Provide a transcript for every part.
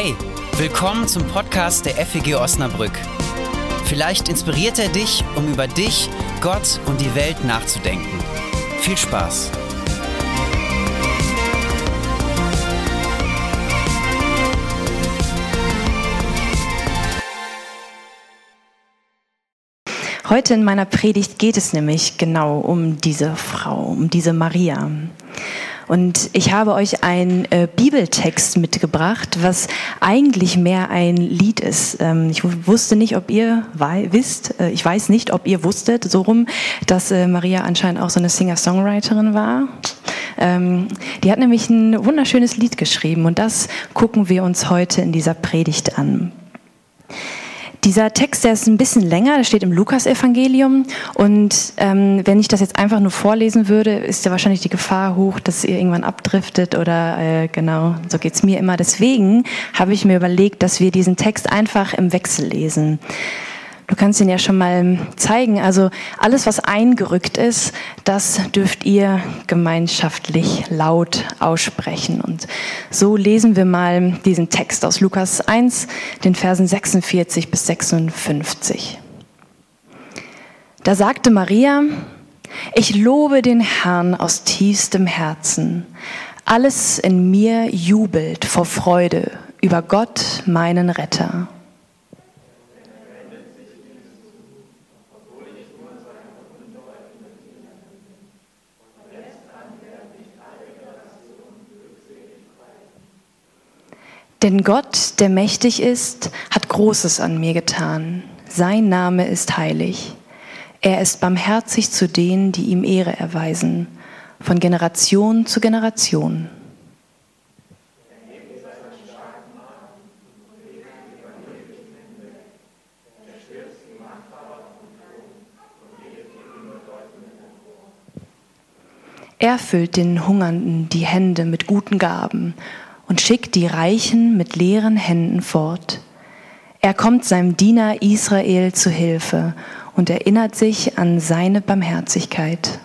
Hey, willkommen zum Podcast der FEG Osnabrück. Vielleicht inspiriert er dich, um über dich, Gott und die Welt nachzudenken. Viel Spaß! Heute in meiner Predigt geht es nämlich genau um diese Frau, um diese Maria. Und ich habe euch einen äh, Bibeltext mitgebracht, was eigentlich mehr ein Lied ist. Ähm, ich wusste nicht, ob ihr wisst, äh, ich weiß nicht, ob ihr wusstet, so rum, dass äh, Maria anscheinend auch so eine Singer-Songwriterin war. Ähm, die hat nämlich ein wunderschönes Lied geschrieben und das gucken wir uns heute in dieser Predigt an. Dieser Text, der ist ein bisschen länger, der steht im Lukas-Evangelium. Und ähm, wenn ich das jetzt einfach nur vorlesen würde, ist ja wahrscheinlich die Gefahr hoch, dass ihr irgendwann abdriftet oder äh, genau, so geht's mir immer. Deswegen habe ich mir überlegt, dass wir diesen Text einfach im Wechsel lesen. Du kannst ihn ja schon mal zeigen. Also alles, was eingerückt ist, das dürft ihr gemeinschaftlich laut aussprechen. Und so lesen wir mal diesen Text aus Lukas 1, den Versen 46 bis 56. Da sagte Maria, ich lobe den Herrn aus tiefstem Herzen. Alles in mir jubelt vor Freude über Gott, meinen Retter. Denn Gott, der mächtig ist, hat Großes an mir getan. Sein Name ist heilig. Er ist barmherzig zu denen, die ihm Ehre erweisen, von Generation zu Generation. Er füllt den Hungernden die Hände mit guten Gaben und schickt die Reichen mit leeren Händen fort. Er kommt seinem Diener Israel zu Hilfe und erinnert sich an seine Barmherzigkeit.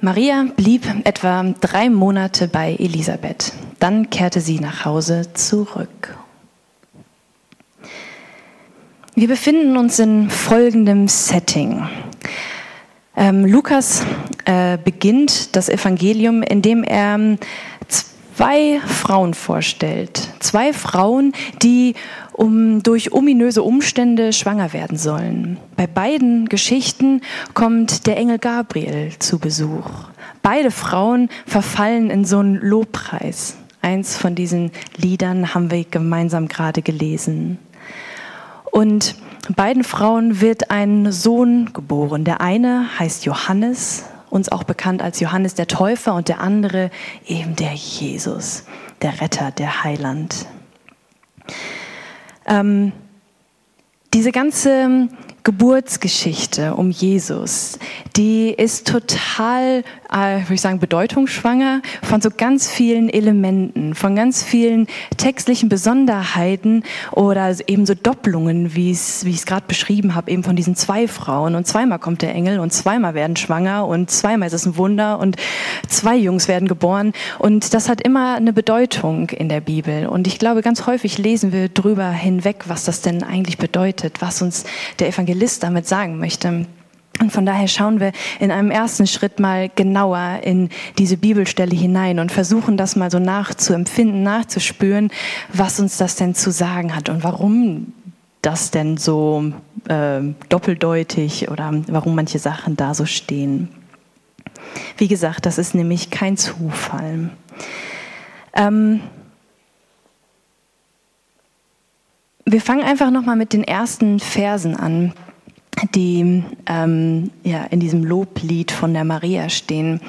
Maria blieb etwa drei Monate bei Elisabeth. Dann kehrte sie nach Hause zurück. Wir befinden uns in folgendem Setting. Ähm, Lukas äh, beginnt das Evangelium, indem er ähm, zwei Frauen vorstellt. Zwei Frauen, die um, durch ominöse Umstände schwanger werden sollen. Bei beiden Geschichten kommt der Engel Gabriel zu Besuch. Beide Frauen verfallen in so einen Lobpreis. Eins von diesen Liedern haben wir gemeinsam gerade gelesen. Und beiden Frauen wird ein Sohn geboren. Der eine heißt Johannes, uns auch bekannt als Johannes der Täufer, und der andere eben der Jesus, der Retter, der Heiland. Ähm, diese ganze Geburtsgeschichte um Jesus, die ist total, äh, würde ich sagen, bedeutungsschwanger von so ganz vielen Elementen, von ganz vielen textlichen Besonderheiten oder eben so Doppelungen, wie ich es gerade beschrieben habe, eben von diesen zwei Frauen. Und zweimal kommt der Engel und zweimal werden schwanger und zweimal ist es ein Wunder und zwei Jungs werden geboren. Und das hat immer eine Bedeutung in der Bibel. Und ich glaube, ganz häufig lesen wir drüber hinweg, was das denn eigentlich bedeutet, was uns der Evangelist Evangelist damit sagen möchte. Und von daher schauen wir in einem ersten Schritt mal genauer in diese Bibelstelle hinein und versuchen das mal so nachzuempfinden, nachzuspüren, was uns das denn zu sagen hat und warum das denn so äh, doppeldeutig oder warum manche Sachen da so stehen. Wie gesagt, das ist nämlich kein Zufall. Ähm, wir fangen einfach noch mal mit den ersten Versen an die ähm, ja, in diesem Loblied von der Maria stehen.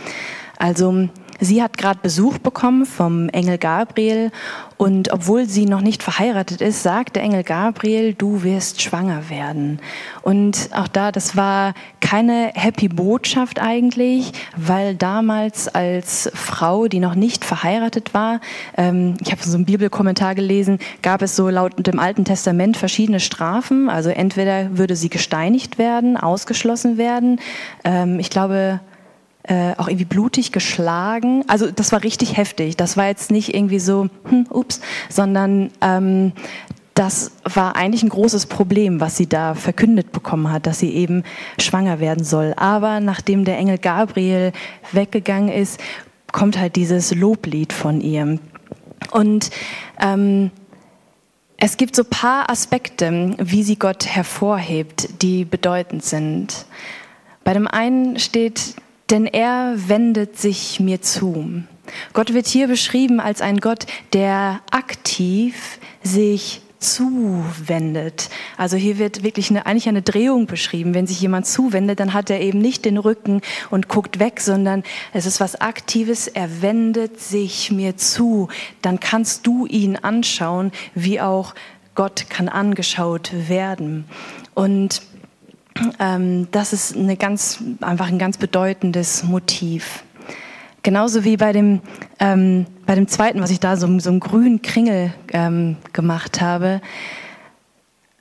Also sie hat gerade Besuch bekommen vom Engel Gabriel und obwohl sie noch nicht verheiratet ist, sagt der Engel Gabriel, du wirst schwanger werden. Und auch da, das war keine happy Botschaft eigentlich, weil damals als Frau, die noch nicht verheiratet war, ähm, ich habe so einen Bibelkommentar gelesen, gab es so laut dem Alten Testament verschiedene Strafen. Also entweder würde sie gesteinigt werden, ausgeschlossen werden. Ähm, ich glaube, äh, auch irgendwie blutig geschlagen. Also das war richtig heftig. Das war jetzt nicht irgendwie so, hm, ups, sondern ähm, das war eigentlich ein großes Problem, was sie da verkündet bekommen hat, dass sie eben schwanger werden soll. Aber nachdem der Engel Gabriel weggegangen ist, kommt halt dieses Loblied von ihr. Und ähm, es gibt so paar Aspekte, wie sie Gott hervorhebt, die bedeutend sind. Bei dem einen steht denn er wendet sich mir zu. Gott wird hier beschrieben als ein Gott, der aktiv sich zuwendet. Also hier wird wirklich eine, eigentlich eine Drehung beschrieben. Wenn sich jemand zuwendet, dann hat er eben nicht den Rücken und guckt weg, sondern es ist was Aktives. Er wendet sich mir zu. Dann kannst du ihn anschauen, wie auch Gott kann angeschaut werden. Und ähm, das ist eine ganz, einfach ein ganz bedeutendes Motiv. Genauso wie bei dem, ähm, bei dem zweiten, was ich da so, so einen grünen Kringel ähm, gemacht habe.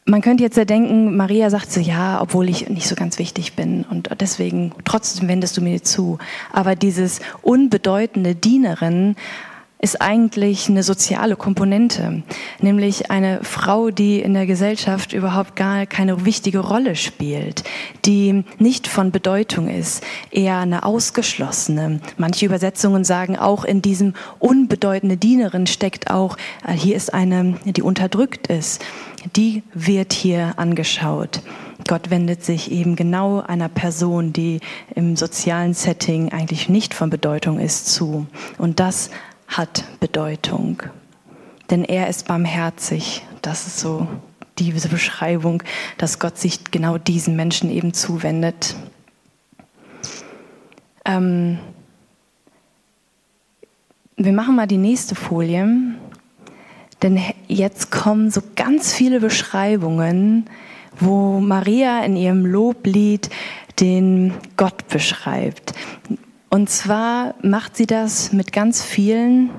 Man könnte jetzt ja denken, Maria sagt so, ja, obwohl ich nicht so ganz wichtig bin und deswegen trotzdem wendest du mir zu. Aber dieses unbedeutende Dienerin ist eigentlich eine soziale Komponente, nämlich eine Frau, die in der Gesellschaft überhaupt gar keine wichtige Rolle spielt, die nicht von Bedeutung ist, eher eine ausgeschlossene. Manche Übersetzungen sagen auch in diesem unbedeutende Dienerin steckt auch, äh, hier ist eine, die unterdrückt ist. Die wird hier angeschaut. Gott wendet sich eben genau einer Person, die im sozialen Setting eigentlich nicht von Bedeutung ist, zu. Und das hat Bedeutung. Denn er ist barmherzig. Das ist so diese Beschreibung, dass Gott sich genau diesen Menschen eben zuwendet. Ähm wir machen mal die nächste Folie, denn jetzt kommen so ganz viele Beschreibungen, wo Maria in ihrem Loblied den Gott beschreibt. Und zwar macht sie das mit ganz vielen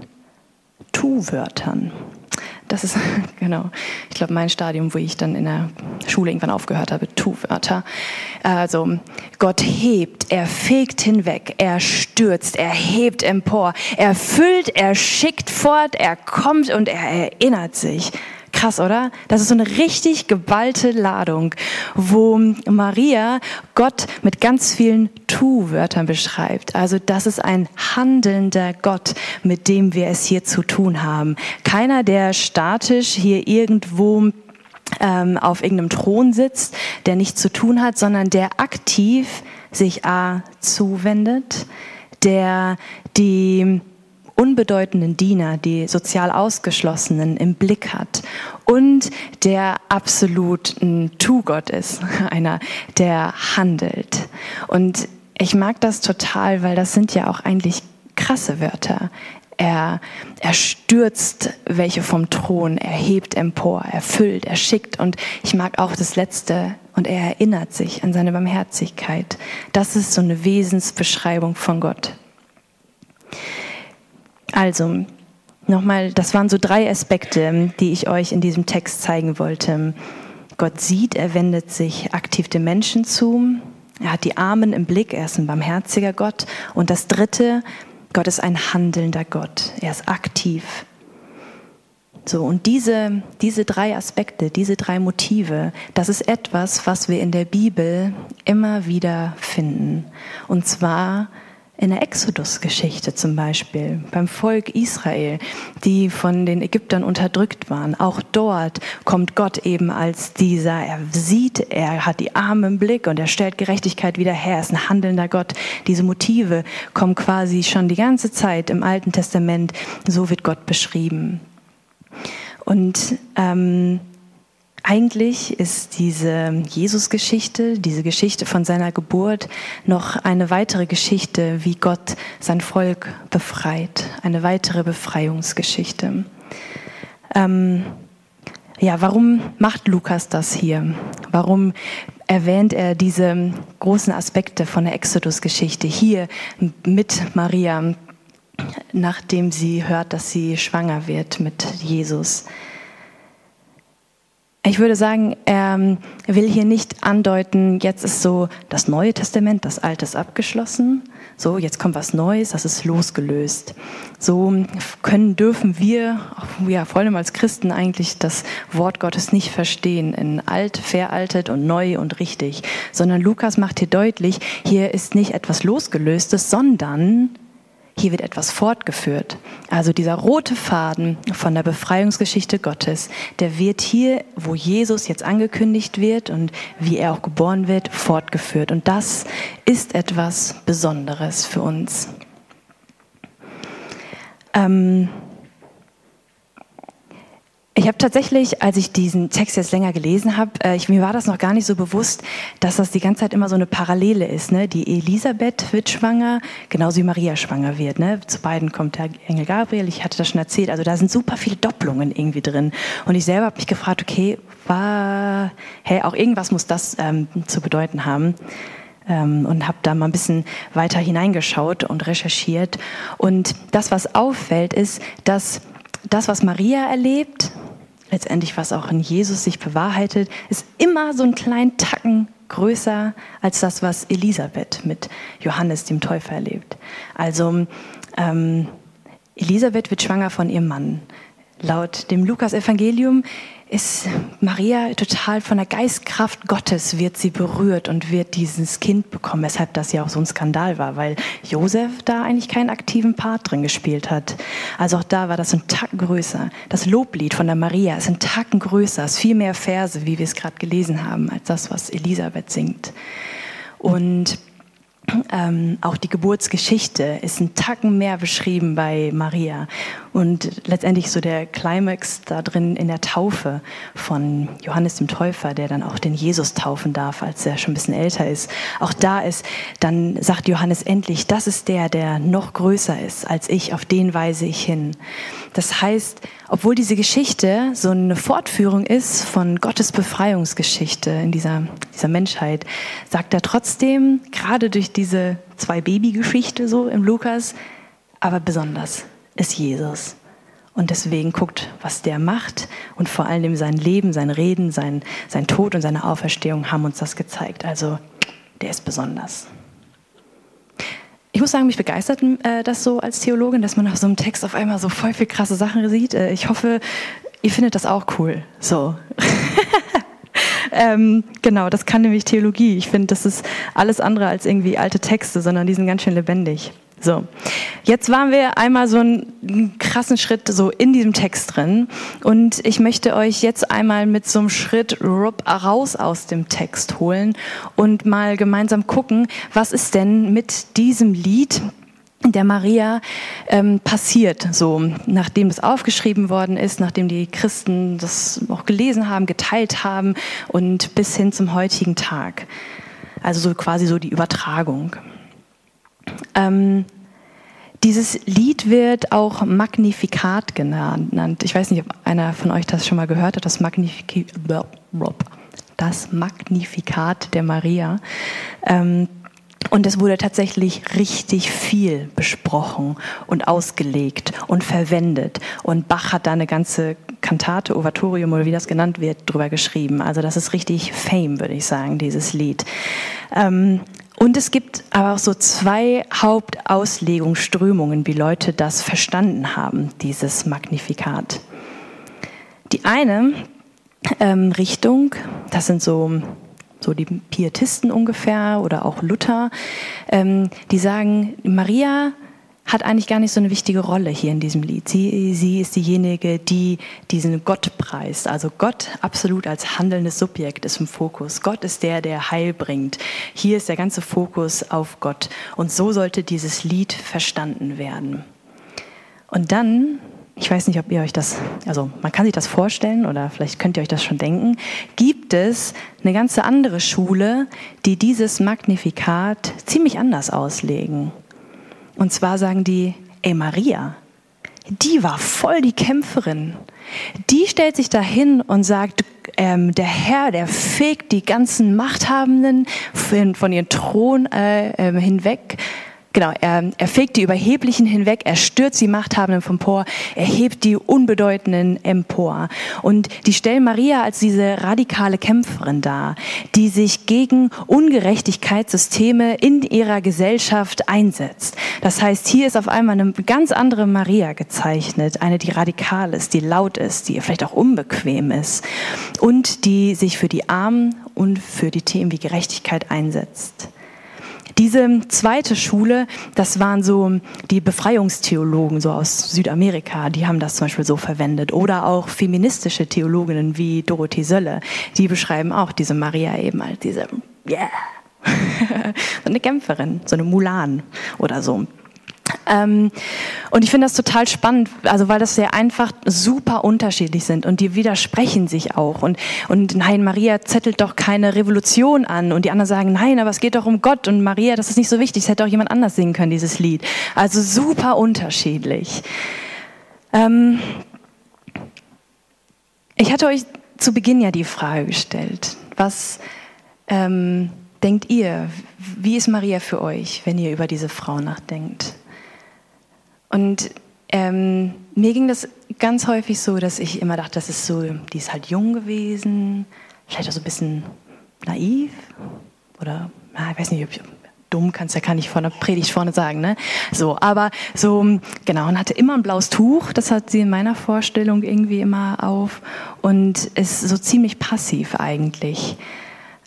Tu-Wörtern. Das ist genau, ich glaube, mein Stadium, wo ich dann in der Schule irgendwann aufgehört habe, Tu-Wörter. Also Gott hebt, er fegt hinweg, er stürzt, er hebt empor, er füllt, er schickt fort, er kommt und er erinnert sich. Krass, oder? Das ist so eine richtig geballte Ladung, wo Maria Gott mit ganz vielen Tu-Wörtern beschreibt. Also das ist ein handelnder Gott, mit dem wir es hier zu tun haben. Keiner, der statisch hier irgendwo ähm, auf irgendeinem Thron sitzt, der nichts zu tun hat, sondern der aktiv sich A zuwendet, der die unbedeutenden Diener, die sozial Ausgeschlossenen im Blick hat und der absolut ein Tu-Gott ist, einer, der handelt. Und ich mag das total, weil das sind ja auch eigentlich krasse Wörter. Er, er stürzt welche vom Thron, er hebt empor, er füllt, er schickt. Und ich mag auch das Letzte. Und er erinnert sich an seine Barmherzigkeit. Das ist so eine Wesensbeschreibung von Gott. Also, nochmal, das waren so drei Aspekte, die ich euch in diesem Text zeigen wollte. Gott sieht, er wendet sich aktiv dem Menschen zu. Er hat die Armen im Blick, er ist ein barmherziger Gott. Und das Dritte, Gott ist ein handelnder Gott. Er ist aktiv. So, und diese, diese drei Aspekte, diese drei Motive, das ist etwas, was wir in der Bibel immer wieder finden. Und zwar in der Exodus-Geschichte zum Beispiel, beim Volk Israel, die von den Ägyptern unterdrückt waren. Auch dort kommt Gott eben als dieser. Er sieht, er hat die Arme im Blick und er stellt Gerechtigkeit wieder her. Er ist ein handelnder Gott. Diese Motive kommen quasi schon die ganze Zeit im Alten Testament. So wird Gott beschrieben. Und ähm, eigentlich ist diese Jesus-Geschichte, diese Geschichte von seiner Geburt, noch eine weitere Geschichte, wie Gott sein Volk befreit, eine weitere Befreiungsgeschichte. Ähm, ja, warum macht Lukas das hier? Warum erwähnt er diese großen Aspekte von der Exodus-Geschichte hier mit Maria, nachdem sie hört, dass sie schwanger wird mit Jesus? Ich würde sagen, er will hier nicht andeuten, jetzt ist so das Neue Testament, das Alte ist abgeschlossen. So, jetzt kommt was Neues, das ist losgelöst. So können, dürfen wir, ja, vor allem als Christen eigentlich das Wort Gottes nicht verstehen in alt, veraltet und neu und richtig, sondern Lukas macht hier deutlich, hier ist nicht etwas losgelöstes, sondern hier wird etwas fortgeführt. Also dieser rote Faden von der Befreiungsgeschichte Gottes, der wird hier, wo Jesus jetzt angekündigt wird und wie er auch geboren wird, fortgeführt. Und das ist etwas Besonderes für uns. Ähm, ich habe tatsächlich, als ich diesen Text jetzt länger gelesen habe, äh, mir war das noch gar nicht so bewusst, dass das die ganze Zeit immer so eine Parallele ist. Ne? Die Elisabeth wird schwanger, genauso wie Maria schwanger wird. Ne? Zu beiden kommt der Engel Gabriel, ich hatte das schon erzählt. Also da sind super viele Doppelungen irgendwie drin. Und ich selber habe mich gefragt, okay, war, hey, auch irgendwas muss das ähm, zu bedeuten haben ähm, und habe da mal ein bisschen weiter hineingeschaut und recherchiert. Und das, was auffällt, ist, dass das, was Maria erlebt, letztendlich was auch in Jesus sich bewahrheitet, ist immer so einen kleinen Tacken größer als das, was Elisabeth mit Johannes dem Täufer erlebt. Also ähm, Elisabeth wird schwanger von ihrem Mann. Laut dem Lukas-Evangelium ist Maria total von der Geistkraft Gottes wird sie berührt und wird dieses Kind bekommen, weshalb das ja auch so ein Skandal war, weil Josef da eigentlich keinen aktiven Part drin gespielt hat. Also auch da war das ein Tacken größer. Das Loblied von der Maria ist ein Tacken größer, ist viel mehr Verse, wie wir es gerade gelesen haben, als das, was Elisabeth singt. Und ähm, auch die Geburtsgeschichte ist ein Tacken mehr beschrieben bei Maria. Und letztendlich so der Climax da drin in der Taufe von Johannes dem Täufer, der dann auch den Jesus taufen darf, als er schon ein bisschen älter ist. Auch da ist, dann sagt Johannes endlich, das ist der, der noch größer ist als ich, auf den weise ich hin. Das heißt, obwohl diese Geschichte so eine Fortführung ist von Gottes Befreiungsgeschichte in dieser, dieser Menschheit, sagt er trotzdem, gerade durch diese zwei Babygeschichte so im Lukas, aber besonders ist Jesus. Und deswegen guckt, was der macht. Und vor allem sein Leben, sein Reden, sein, sein Tod und seine Auferstehung haben uns das gezeigt. Also der ist besonders. Ich muss sagen, mich begeistert äh, das so als Theologin, dass man auf so einem Text auf einmal so voll viel krasse Sachen sieht. Äh, ich hoffe, ihr findet das auch cool. So. ähm, genau, das kann nämlich Theologie. Ich finde, das ist alles andere als irgendwie alte Texte, sondern die sind ganz schön lebendig. So, jetzt waren wir einmal so einen krassen Schritt so in diesem Text drin und ich möchte euch jetzt einmal mit so einem Schritt raus aus dem Text holen und mal gemeinsam gucken, was ist denn mit diesem Lied der Maria ähm, passiert, so nachdem es aufgeschrieben worden ist, nachdem die Christen das auch gelesen haben, geteilt haben und bis hin zum heutigen Tag. Also so quasi so die Übertragung. Ähm, dieses Lied wird auch Magnifikat genannt. Ich weiß nicht, ob einer von euch das schon mal gehört hat, das, Magnifik das Magnifikat der Maria. Ähm, und es wurde tatsächlich richtig viel besprochen und ausgelegt und verwendet. Und Bach hat da eine ganze Kantate, Ovatorium oder wie das genannt wird, drüber geschrieben. Also das ist richtig Fame, würde ich sagen, dieses Lied. Ähm, und es gibt aber auch so zwei Hauptauslegungsströmungen, wie Leute das verstanden haben, dieses Magnifikat. Die eine ähm, Richtung, das sind so, so die Pietisten ungefähr oder auch Luther, ähm, die sagen, Maria hat eigentlich gar nicht so eine wichtige Rolle hier in diesem Lied. Sie, sie ist diejenige, die diesen Gott preist. Also Gott absolut als handelndes Subjekt ist im Fokus. Gott ist der, der Heil bringt. Hier ist der ganze Fokus auf Gott. Und so sollte dieses Lied verstanden werden. Und dann ich weiß nicht, ob ihr euch das, also man kann sich das vorstellen oder vielleicht könnt ihr euch das schon denken, gibt es eine ganze andere Schule, die dieses Magnifikat ziemlich anders auslegen. Und zwar sagen die, ey Maria, die war voll die Kämpferin. Die stellt sich dahin und sagt, ähm, der Herr, der fegt die ganzen Machthabenden von ihren Thron äh, äh, hinweg Genau, er, er fegt die Überheblichen hinweg, er stürzt die Machthabenden vom Por, er hebt die Unbedeutenden empor. Und die stellen Maria als diese radikale Kämpferin dar, die sich gegen Ungerechtigkeitssysteme in ihrer Gesellschaft einsetzt. Das heißt, hier ist auf einmal eine ganz andere Maria gezeichnet, eine, die radikal ist, die laut ist, die vielleicht auch unbequem ist und die sich für die Armen und für die Themen wie Gerechtigkeit einsetzt. Diese zweite Schule, das waren so die Befreiungstheologen so aus Südamerika, die haben das zum Beispiel so verwendet. Oder auch feministische Theologinnen wie Dorothee Sölle, die beschreiben auch diese Maria eben als diese, yeah, so eine Kämpferin, so eine Mulan oder so. Ähm, und ich finde das total spannend, also weil das sehr einfach super unterschiedlich sind und die widersprechen sich auch. Und, und nein, Maria zettelt doch keine Revolution an. Und die anderen sagen, nein, aber es geht doch um Gott. Und Maria, das ist nicht so wichtig, es hätte auch jemand anders singen können, dieses Lied. Also super unterschiedlich. Ähm, ich hatte euch zu Beginn ja die Frage gestellt, was ähm, denkt ihr, wie ist Maria für euch, wenn ihr über diese Frau nachdenkt? Und ähm, mir ging das ganz häufig so, dass ich immer dachte, das ist so, die ist halt jung gewesen, vielleicht auch so ein bisschen naiv oder, na, ich weiß nicht, ob ich, dumm kannst ja kann ich vor der Predigt vorne sagen, ne? So, aber so genau und hatte immer ein blaues Tuch, das hat sie in meiner Vorstellung irgendwie immer auf und ist so ziemlich passiv eigentlich.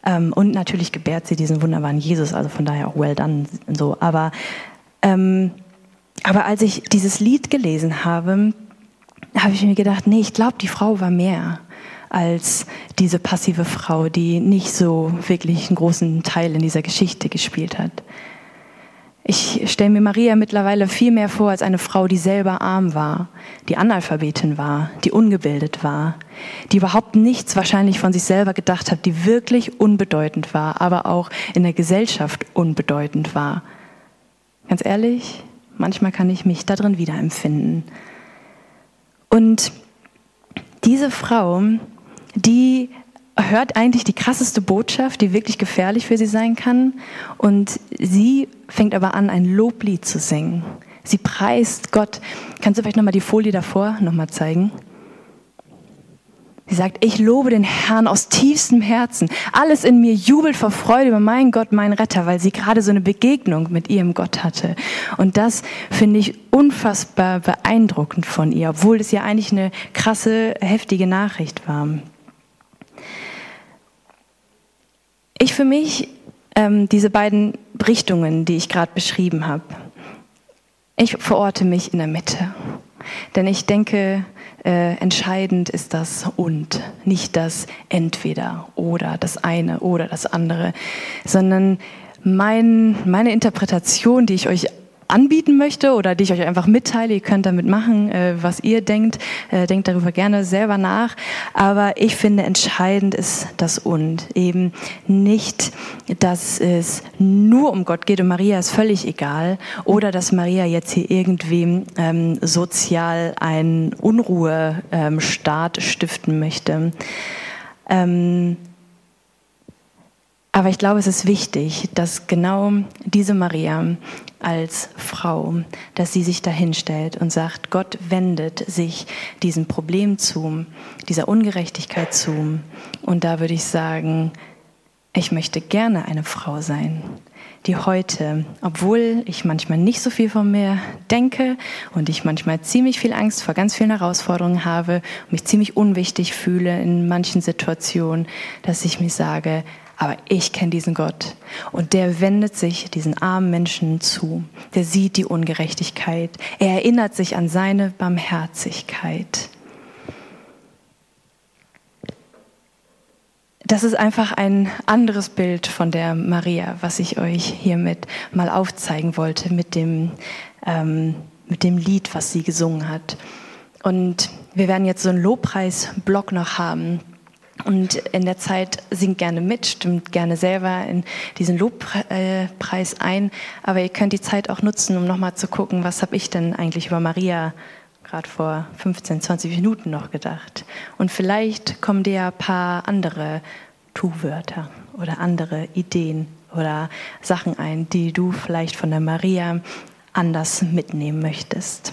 Ähm, und natürlich gebärt sie diesen wunderbaren Jesus, also von daher auch well done so. Aber ähm, aber als ich dieses Lied gelesen habe, habe ich mir gedacht, nee, ich glaube, die Frau war mehr als diese passive Frau, die nicht so wirklich einen großen Teil in dieser Geschichte gespielt hat. Ich stelle mir Maria mittlerweile viel mehr vor als eine Frau, die selber arm war, die Analphabetin war, die ungebildet war, die überhaupt nichts wahrscheinlich von sich selber gedacht hat, die wirklich unbedeutend war, aber auch in der Gesellschaft unbedeutend war. Ganz ehrlich, Manchmal kann ich mich darin wiederempfinden. Und diese Frau, die hört eigentlich die krasseste Botschaft, die wirklich gefährlich für sie sein kann. Und sie fängt aber an, ein Loblied zu singen. Sie preist Gott. Kannst du vielleicht nochmal die Folie davor nochmal zeigen? Sie sagt, ich lobe den Herrn aus tiefstem Herzen. Alles in mir jubelt vor Freude über meinen Gott, meinen Retter, weil sie gerade so eine Begegnung mit ihrem Gott hatte. Und das finde ich unfassbar beeindruckend von ihr, obwohl es ja eigentlich eine krasse, heftige Nachricht war. Ich für mich, ähm, diese beiden Richtungen, die ich gerade beschrieben habe, ich verorte mich in der Mitte. Denn ich denke, äh, entscheidend ist das und, nicht das entweder oder das eine oder das andere, sondern mein, meine Interpretation, die ich euch anbieten möchte oder die ich euch einfach mitteile. Ihr könnt damit machen, äh, was ihr denkt. Äh, denkt darüber gerne selber nach. Aber ich finde, entscheidend ist das Und. Eben nicht, dass es nur um Gott geht und Maria ist völlig egal oder dass Maria jetzt hier irgendwie ähm, sozial einen Unruhestaat stiften möchte. Ähm, aber ich glaube, es ist wichtig, dass genau diese Maria als Frau, dass sie sich dahin stellt und sagt, Gott wendet sich diesem Problem zu, dieser Ungerechtigkeit zu. Und da würde ich sagen, ich möchte gerne eine Frau sein, die heute, obwohl ich manchmal nicht so viel von mir denke und ich manchmal ziemlich viel Angst vor ganz vielen Herausforderungen habe mich ziemlich unwichtig fühle in manchen Situationen, dass ich mir sage, aber ich kenne diesen Gott und der wendet sich diesen armen Menschen zu. Der sieht die Ungerechtigkeit. Er erinnert sich an seine Barmherzigkeit. Das ist einfach ein anderes Bild von der Maria, was ich euch hiermit mal aufzeigen wollte mit dem, ähm, mit dem Lied, was sie gesungen hat. Und wir werden jetzt so einen Lobpreisblock noch haben. Und in der Zeit singt gerne mit, stimmt gerne selber in diesen Lobpreis ein. Aber ihr könnt die Zeit auch nutzen, um nochmal zu gucken, was habe ich denn eigentlich über Maria gerade vor 15, 20 Minuten noch gedacht. Und vielleicht kommen dir ein paar andere Tu-Wörter oder andere Ideen oder Sachen ein, die du vielleicht von der Maria anders mitnehmen möchtest.